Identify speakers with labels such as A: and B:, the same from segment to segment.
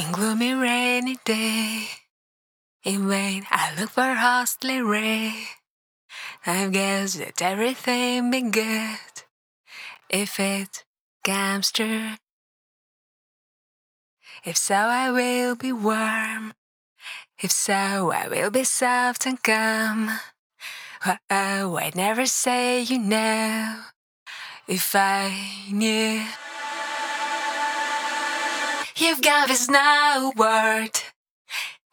A: On gloomy rainy day, in vain I look for hostly ray. I guess that everything be good if it comes true. If so, I will be warm. If so, I will be soft and calm. Oh, oh I'd never say you know if I knew. You've got this now word.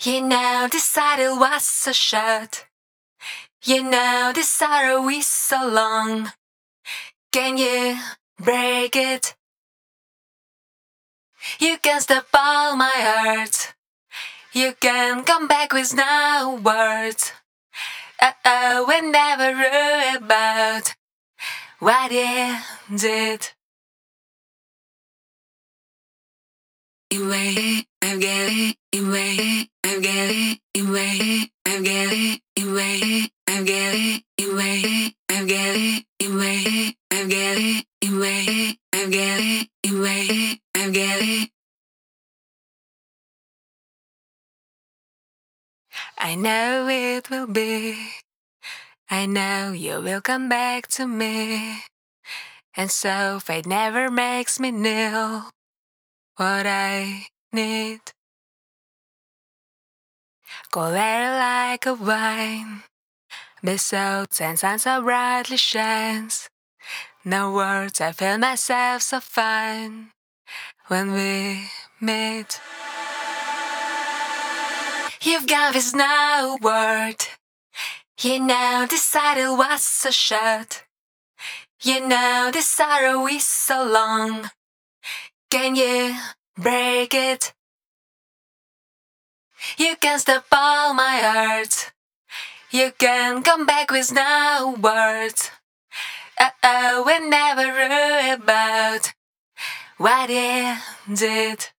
A: You know decided was so short. You know the sorrow is so long. Can you break it? You can stop all my heart. You can come back with no words. Uh oh, we never knew about what is it. I know it will be. I know you will come back to me. And so fate never makes me kneel what I need. Color like a wine, besought and sun so brightly shines. No words, I feel myself so fine when we meet. You've got this no word. You now title was so short. You know the sorrow is so long. Can you break it? You can stop all my heart. You can come back with no words. Uh oh, we never worry about what it.